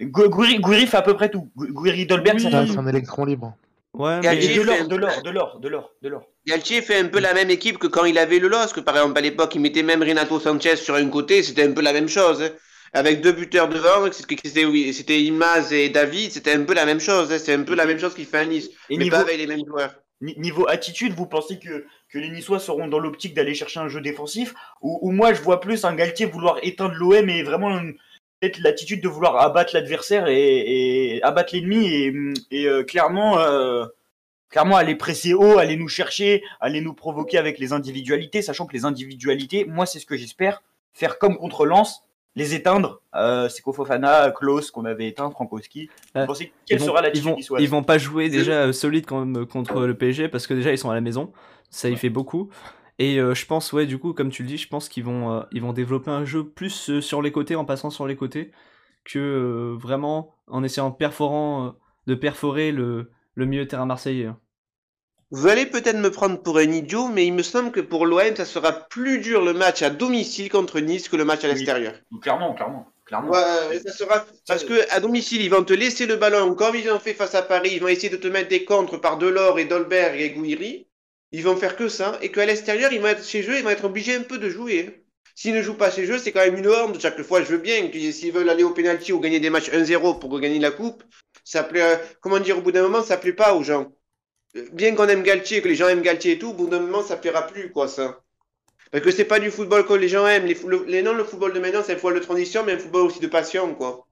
Gouiri, fait à peu près tout. Gouiri Dolberg, c'est un électron libre. Ouais, mais... de l'or, de l'or, de l'or, de l'or, de l'or. Galtier fait un peu la même équipe que quand il avait le LOSC. Par exemple, à l'époque, il mettait même Renato Sanchez sur un côté, c'était un peu la même chose. Hein. Avec deux buteurs devant, c'était Imaz et David, c'était un peu la même chose. Hein. C'est un peu la même chose qu'il fait à Nice, et mais pas avec les mêmes joueurs. Niveau attitude, vous pensez que, que les Niçois seront dans l'optique d'aller chercher un jeu défensif? Ou, moi je vois plus un Galtier vouloir éteindre l'OM et vraiment peut-être l'attitude de vouloir abattre l'adversaire et, abattre l'ennemi et, euh, clairement euh, clairement aller presser haut, aller nous chercher, aller nous provoquer avec les individualités, sachant que les individualités, moi c'est ce que j'espère, faire comme contre Lens, les éteindre. Euh, Seko Fofana, Klaus qu'on avait éteint, Frankowski. Euh, Vous pensez quelle ils vont, sera la ils vont, ils vont pas jouer déjà euh, solide comme contre le PSG parce que déjà ils sont à la maison, ça y fait beaucoup. Et euh, je pense ouais du coup comme tu le dis, je pense qu'ils vont euh, ils vont développer un jeu plus euh, sur les côtés en passant sur les côtés que euh, vraiment en essayant de perforant euh, de perforer le le milieu de terrain marseillais. Hein. Vous allez peut-être me prendre pour un idiot, mais il me semble que pour l'OM, ça sera plus dur le match à domicile contre Nice que le match à Oui. l'extérieur. Clairement, clairement, clairement. Ouais, ça sera parce que à domicile, ils vont te laisser le ballon comme ils ont fait face à Paris. Ils vont essayer de te mettre des contres par Delors et Dolberg et Gouiri. Ils vont faire que ça. Et qu'à l'extérieur, ils vont être chez eux, ils vont être obligés un peu de jouer. S'ils ne jouent pas chez eux, c'est quand même une honte. Chaque fois, je veux bien que s'ils veulent aller au penalty ou gagner des matchs 1-0 pour gagner la coupe, ça plaît. euh, comment dire, au bout d'un moment, ça plaît pas aux gens. Bien qu'on aime Galtier, que les gens aiment Galtier et tout, au bout d'un moment, ça plaira plus, quoi, ça. Parce que c'est pas du football que les gens aiment. Les, le, non, le football de maintenant, c'est un football de transition, mais un football aussi de passion, quoi.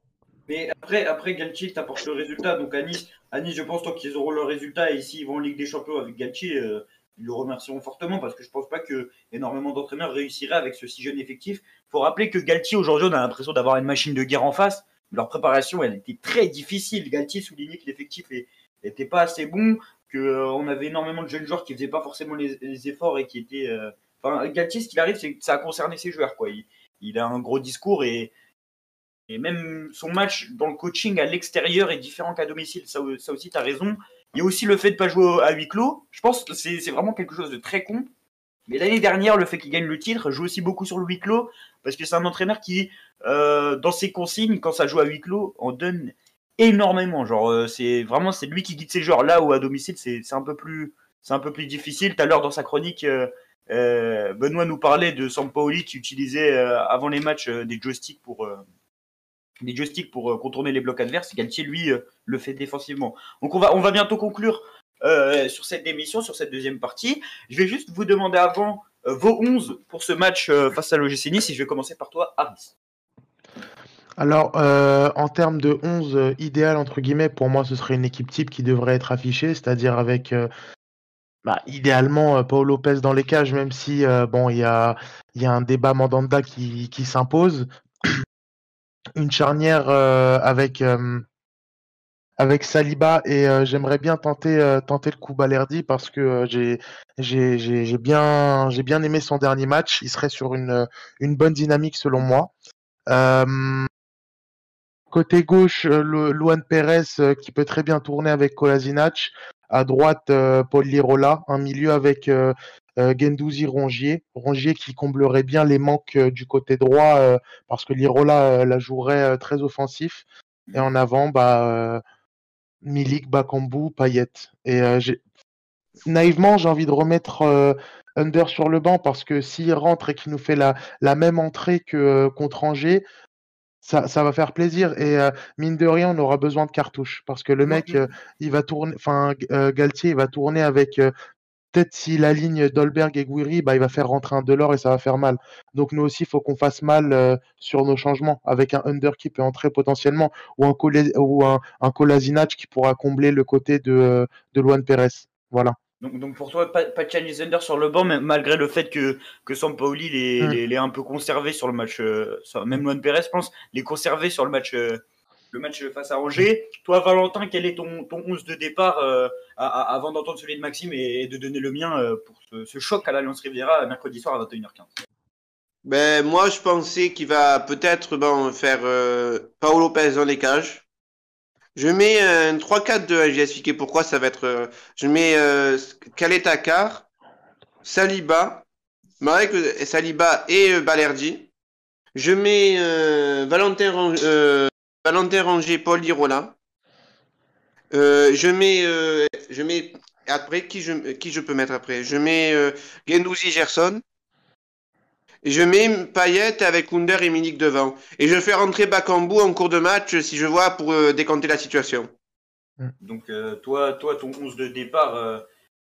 Mais après, après Galtier t'apporte le résultat. Donc à Nice, Nice, je pense tant qu'ils auront le résultat et ici ils vont en Ligue des Champions avec Galtier, euh, ils le remercieront fortement parce que je pense pas que énormément d'entraîneurs réussiraient avec ce si jeune effectif. faut rappeler que Galtier aujourd'hui, on a l'impression d'avoir une machine de guerre en face. Leur préparation, elle était très difficile. Galtier soulignait que l'effectif n'était pas assez bon, qu'on avait énormément de jeunes joueurs qui faisaient pas forcément les, efforts et qui étaient. euh, Enfin, Galtier, ce qu'il arrive, c'est que ça a concerné ses joueurs. Quoi. Il, a un gros discours et, et même son match dans le coaching à l'extérieur est différent qu'à domicile. Ça, aussi, tu as raison. Il y a aussi le fait de pas jouer à huis clos. Je pense que c'est c'est vraiment quelque chose de très con. Mais l'année dernière, le fait qu'il gagne le titre joue aussi beaucoup sur le huis clos parce que c'est un entraîneur qui, euh, dans ses consignes, quand ça joue à huis clos, en donne énormément. Genre, euh, c'est vraiment c'est lui qui guide ses joueurs. Là où à domicile, c'est un peu plus c'est un peu plus difficile. Tout à l'heure dans sa chronique, euh, euh, Benoît nous parlait de Sampaoli qui utilisait avant les matchs des joysticks pour des joysticks pour contourner les blocs adverses. Galtier lui le fait défensivement. Donc on va on va bientôt conclure sur cette émission, sur cette deuxième partie. Je vais juste vous demander avant vos 11 pour ce match face à l'OGC Nice. Et je vais commencer par toi, Aris. Alors, euh, en termes de 11 euh, idéal, entre guillemets, pour moi, ce serait une équipe type qui devrait être affichée, c'est-à-dire avec, euh, bah, idéalement, euh, Paul Lopez dans les cages, même si, bon, il y a, y a un débat Mandanda qui, qui s'impose. (clears throat) Une charnière avec, avec Saliba et j'aimerais bien tenter, tenter le coup Balerdi parce que j'ai, j'ai, j'ai, j'ai bien, j'ai bien aimé son dernier match. Il serait sur une, une bonne dynamique selon moi. Euh, Côté gauche, euh, le- Luan Pérez euh, qui peut très bien tourner avec Kolasinac. À droite, euh, Paul Lirola. Un milieu avec Gendouzi Rongier. Rongier qui comblerait bien les manques du côté droit parce que Lirola la jouerait très offensif. Et en avant, bah, Milik, Bakambu, Payet. Et naïvement, j'ai envie de remettre Under sur le banc parce que s'il rentre et qu'il nous fait la, la même entrée que euh, contre Angers, ça, ça va faire plaisir et euh, mine de rien, on aura besoin de cartouches parce que le mec, euh, il va tourner, enfin euh, Galtier, il va tourner avec peut-être s'il aligne Dolberg et Guiri, bah il va faire rentrer un Delors et ça va faire mal. Donc nous aussi, il faut qu'on fasse mal sur nos changements avec un Under qui peut entrer potentiellement ou un Kole- ou un, un Kolasinac qui pourra combler le côté de de Luan Pérez. Voilà. Donc, donc pour toi, pas, pas de Chinese Under sur le banc, malgré le fait que, que Sampaoli Mm. les, un peu conservé sur le match, euh, même Luan Pérez, je pense, les conserver sur le match, euh, le match face à Angers. Toi, Valentin, quel est ton, ton 11 de départ euh, avant d'entendre celui de Maxime et, de donner le mien pour ce, choc à l'Alliance Riviera mercredi soir à 21h15 Ben, moi, je pensais qu'il va peut-être bon, faire Paolo Lopez dans les cages. Je mets un 3-4-2, je vais expliquer pourquoi ça va être. euh, je mets euh, Kaletakar, Saliba, Marek euh, Saliba et euh, Balerdi. Je mets euh, Valentin, euh, Valentin Ranger, Paul Lirola. Euh, je mets, euh, je mets après qui je, qui je peux mettre après? Je mets euh, Gendouzi Gerson. Je mets Payet avec Under et Milik devant. Et je fais rentrer Bakambu en cours de match si je vois pour euh, décanter la situation. Donc euh, toi, toi, ton 11 de départ, euh,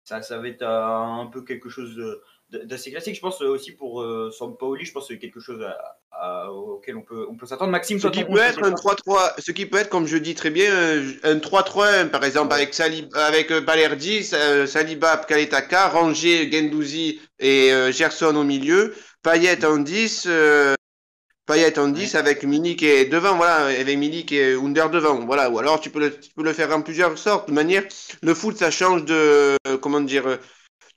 ça, ça va être euh, un peu quelque chose d'assez classique. Je pense aussi pour euh, Sampaoli, je pense que c'est quelque chose auquel on peut, on peut s'attendre. Maxime, ce qui peut être un 3-3, ce qui peut être, comme je dis très bien, un 3-3-1, par exemple, avec, Saliba, avec Balerdi, Saliba, Kaletaka, Ranger, Gendouzi et Gerson au milieu, Payet en 10, Payet en 10 avec Milik et devant, voilà, avec Milik et Under devant, voilà. Ou alors tu peux, le, tu peux le faire en plusieurs sortes. De manière, le foot, ça change de, comment dire,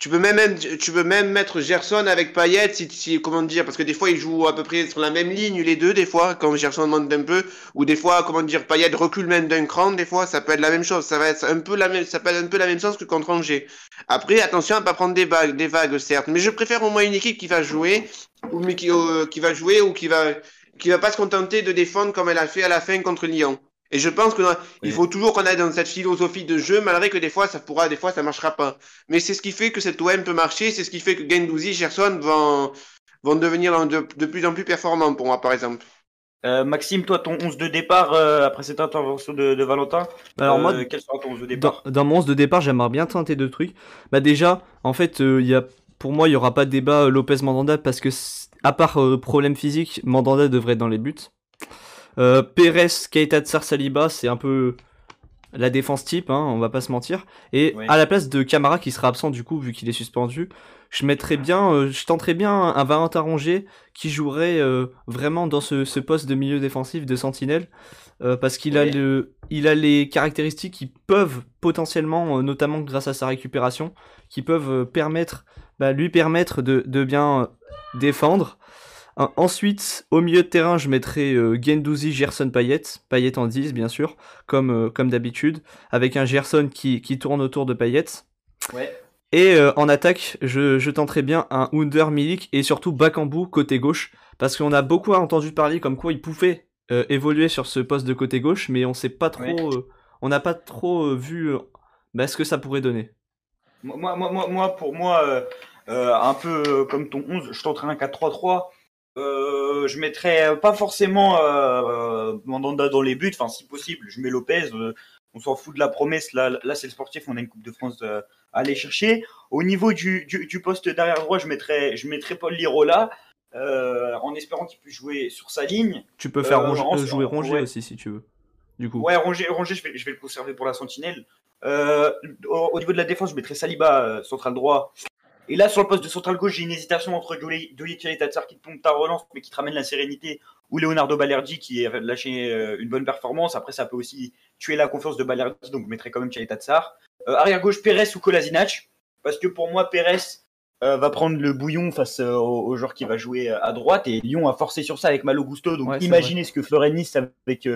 tu peux même, tu peux même mettre Gerson avec Payet, si, si, comment dire, parce que des fois ils jouent à peu près sur la même ligne les deux, des fois, quand Gerson monte un peu, ou des fois, comment dire, Payet recule même d'un cran, des fois, ça peut être la même chose. Ça va être un peu la même, ça peut être un peu la même chose que contre Angers. Après, attention à pas prendre des vagues, des vagues certes, mais je préfère au moins une équipe qui va jouer ou qui, euh, qui va jouer ou qui va qui va pas se contenter de défendre comme elle a fait à la fin contre Lyon. Et je pense qu'il il faut toujours qu'on aille dans cette philosophie de jeu, malgré que des fois ça pourra, des fois ça marchera pas. Mais c'est ce qui fait que cette OM peut marcher, c'est ce qui fait que Gendouzi, Gerson vont, vont devenir de, de, plus en plus performants pour moi, par exemple. Euh, Maxime, toi, ton 11 de départ euh, après cette intervention de, de Valentin, Alors moi, euh, quel sera ton 11 de départ? dans, dans, mon 11 de départ, j'aimerais bien tenter deux trucs. Bah déjà, en fait, il y a pour moi, il n'y aura pas de débat Lopez-Mandanda parce que, à part euh, problème physique, Mandanda devrait être dans les buts. Euh, Pérez, Keita Tsar Saliba, c'est un peu la défense type, hein, on va pas se mentir. Et à la place de Camara qui sera absent du coup vu qu'il est suspendu, je mettrais bien, euh, je tenterais bien un, Valentin Rongier qui jouerait vraiment dans ce, poste de milieu défensif de sentinelle parce qu'il a le, il a les caractéristiques qui peuvent potentiellement, notamment grâce à sa récupération, qui peuvent permettre bah, lui permettre de, bien euh, défendre. Ensuite, au milieu de terrain, je mettrai euh, Gendouzi, Gerson, Payet. Payet en 10, bien sûr, comme, euh, comme d'habitude, avec un Gerson qui, tourne autour de Payet. Et en attaque, je, tenterai bien un Under Milik et surtout Bakambu côté gauche, parce qu'on a beaucoup entendu parler comme quoi il pouvait évoluer sur ce poste de côté gauche, mais on sait pas trop, on n'a pas trop vu bah, ce que ça pourrait donner. Moi, moi, moi, pour moi, euh, un peu euh, comme ton 11, je tenterai un 4-3-3. Euh, je mettrais pas forcément Mandanda dans les buts, enfin si possible, je mets Lopez. on s'en fout de la promesse. Là, là c'est le sportif. On a une Coupe de France à aller chercher. Au niveau du, du, poste derrière droit, je mettrais, je mettrais Paul Lirola. en espérant qu'il puisse jouer sur sa ligne. Tu peux faire jouer Rongier aussi si tu veux. Du coup. Ouais, je, vais, je vais le conserver pour la sentinelle. au, niveau de la défense, je mettrais Saliba central droit et là, sur le poste de central gauche, j'ai une hésitation entre et Tatsar qui tombe ta relance, mais qui te ramène la sérénité, ou Leonardo Balerdi qui a lâché euh, une bonne performance. Après, ça peut aussi tuer la confiance de Balerdi, donc je mettrai quand même Thierry Tatsar. Euh, arrière gauche, Pérez ou Kolasinac, parce que pour moi, Pérez euh, va prendre le bouillon face au, joueur qui va jouer à droite, et Lyon a forcé sur ça avec Malo Gusto. Donc imaginez ce que ferait Nice avec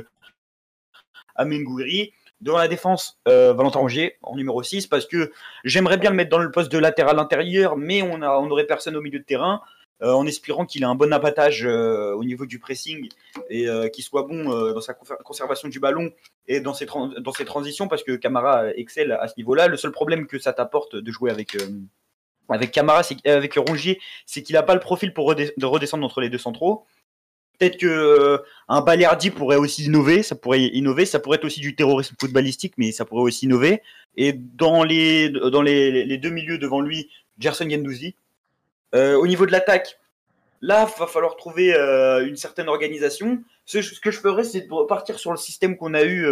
Amen Gouiri. Dans la défense, euh, Valentin Rongier en numéro 6, parce que j'aimerais bien le mettre dans le poste de latéral intérieur, mais on n'aurait personne au milieu de terrain, euh, en espérant qu'il ait un bon abattage euh, au niveau du pressing et qu'il soit bon dans sa conservation du ballon et dans ses, dans ses transitions, parce que Camara excelle à ce niveau-là. Le seul problème que ça t'apporte de jouer avec avec Camara, avec Rongier, c'est qu'il n'a pas le profil pour de redescendre entre les deux centraux. Peut-être que euh, pourrait aussi innover, ça pourrait innover, ça pourrait être aussi du terrorisme footballistique, mais ça pourrait aussi innover. Et dans les dans les, deux milieux devant lui, Gerson Gendouzi. Euh, au niveau de l'attaque, là, va falloir trouver euh, une certaine organisation. Ce, que je ferais, c'est de repartir sur le système qu'on a eu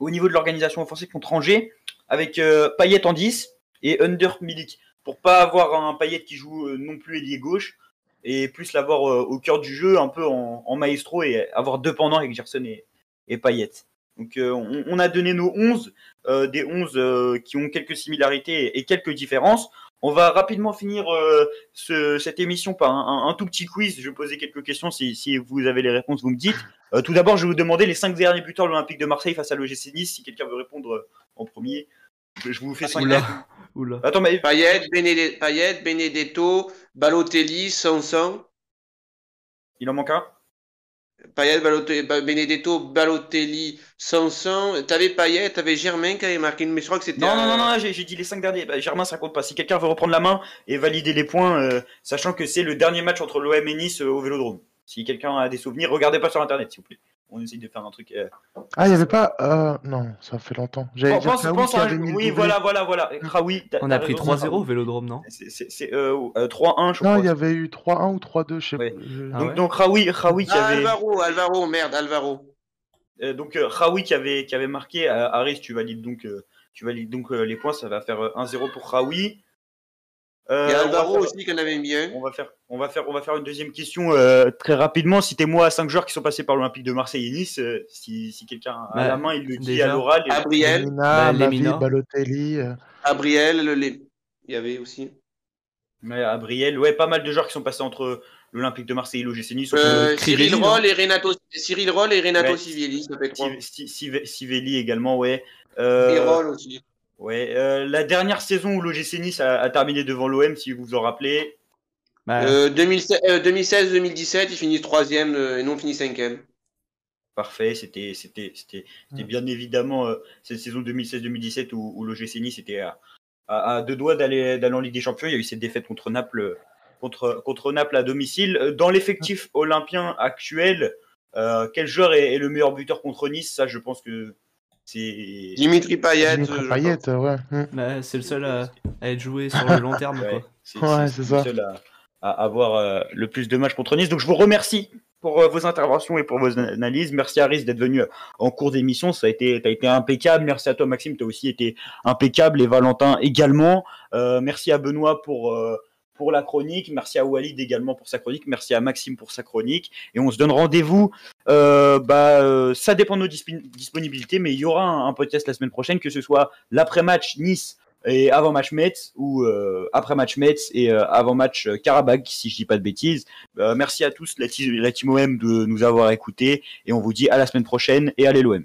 au niveau de l'organisation offensive contre Angers, avec Payet en 10 et Under Milik, pour pas avoir un Payet qui joue non plus ailier gauche et plus l'avoir euh, au cœur du jeu, un peu en, maestro et avoir deux pendants avec Gerson et, et Payet. Donc euh, on, a donné nos 11, euh, des 11 qui ont quelques similarités et, quelques différences. On va rapidement finir cette émission par un, tout petit quiz. Je vais poser quelques questions. Si, si vous avez les réponses, vous me dites. tout d'abord, je vais vous demander les 5 derniers buteurs de l'Olympique de Marseille face à l'OGC Nice. Si quelqu'un veut répondre en premier, je vous fais 5 Oula. Attends, mais... Payet, Benedetto, Balotelli, Sanson. Il en manque un? Payet, Balotelli, Benedetto, Balotelli, Sanson. T'avais Payet, t'avais Germain qui avait marqué, mais je crois que c'était. Non, non, non, non, j'ai dit les cinq derniers. Bah, Germain, ça compte pas. Si quelqu'un veut reprendre la main et valider les points, euh, sachant que c'est le dernier match entre l'OM et Nice euh, au Vélodrome. Si quelqu'un a des souvenirs, regardez pas sur internet, s'il vous plaît. On essaye de faire un truc. Ah, il n'y avait pas. non, ça fait longtemps. J'avais pense, pense Oui, voilà, voilà, voilà. on a pris 3-0 au Vélodrome, non C'est 3-1, je crois. Non, il y avait eu 3-1 ou 3-2, je sais pas. Donc, donc Raoui, Raoui qui ah, avait. Alvaro, Alvaro, merde, Alvaro. donc Raoui qui avait, qui avait marqué. Aris, tu valides donc, tu valides donc les points. Ça va faire 1-0 pour Raoui. Euh, Il y a Alvaro aussi qu'on avait mis On va faire, on va faire, on va faire une deuxième question euh, très rapidement. Citez-moi cinq joueurs qui sont passés par l'Olympique de Marseille et Nice. Euh, si, si quelqu'un a bah, la main, il le dit à l'oral. Abriel, Lemina, bah, Balotelli. Abriel, le... il y avait aussi. Mais Abriel, ouais, pas mal de joueurs qui sont passés entre l'Olympique de Marseille et l'OGC Nice. Cyril Roll et Renato, Cyril Roll et Renato ouais. Civelli, ça fait trois. Civelli également, ouais. Et Roll aussi. Ouais, euh, la dernière saison où l'OGC Nice a, terminé devant l'OM, si vous vous en rappelez. 2016-2017, bah, ils finissent troisième euh, et non finissent cinquième. Parfait, c'était c'était c'était bien évidemment euh, cette saison 2016-2017 où, où l'OGC Nice était à, à, deux doigts d'aller en Ligue des Champions. Il y a eu cette défaite contre Naples contre contre Naples à domicile. Dans l'effectif olympien actuel, quel joueur est, est, le meilleur buteur contre Nice? Ça, je pense que Dimitri Payet. Dimitri Payet, ouais. Hmm. Bah, c'est le seul à, être joué sur le long terme. (laughs) ouais, c'est ouais, le seul à, avoir euh, le plus de matchs contre Nice. Donc je vous remercie pour euh, vos interventions et pour vos analyses. Merci Aris d'être venu euh, en cours d'émission. Ça a été, as été impeccable. Merci à toi Maxime, tu as aussi été impeccable et Valentin également. merci à Benoît pour pour la chronique. Merci à Walid également pour sa chronique. Merci à Maxime pour sa chronique. Et on se donne rendez-vous. Euh, bah, euh, ça dépend de nos disponibilités, mais il y aura un, podcast la semaine prochaine, que ce soit l'après-match Nice et avant-match Metz ou euh, après-match Metz et avant-match Karabakh, si je dis pas de bêtises. merci à tous, la, team OM, de nous avoir écoutés. Et on vous dit à la semaine prochaine et allez l'OM.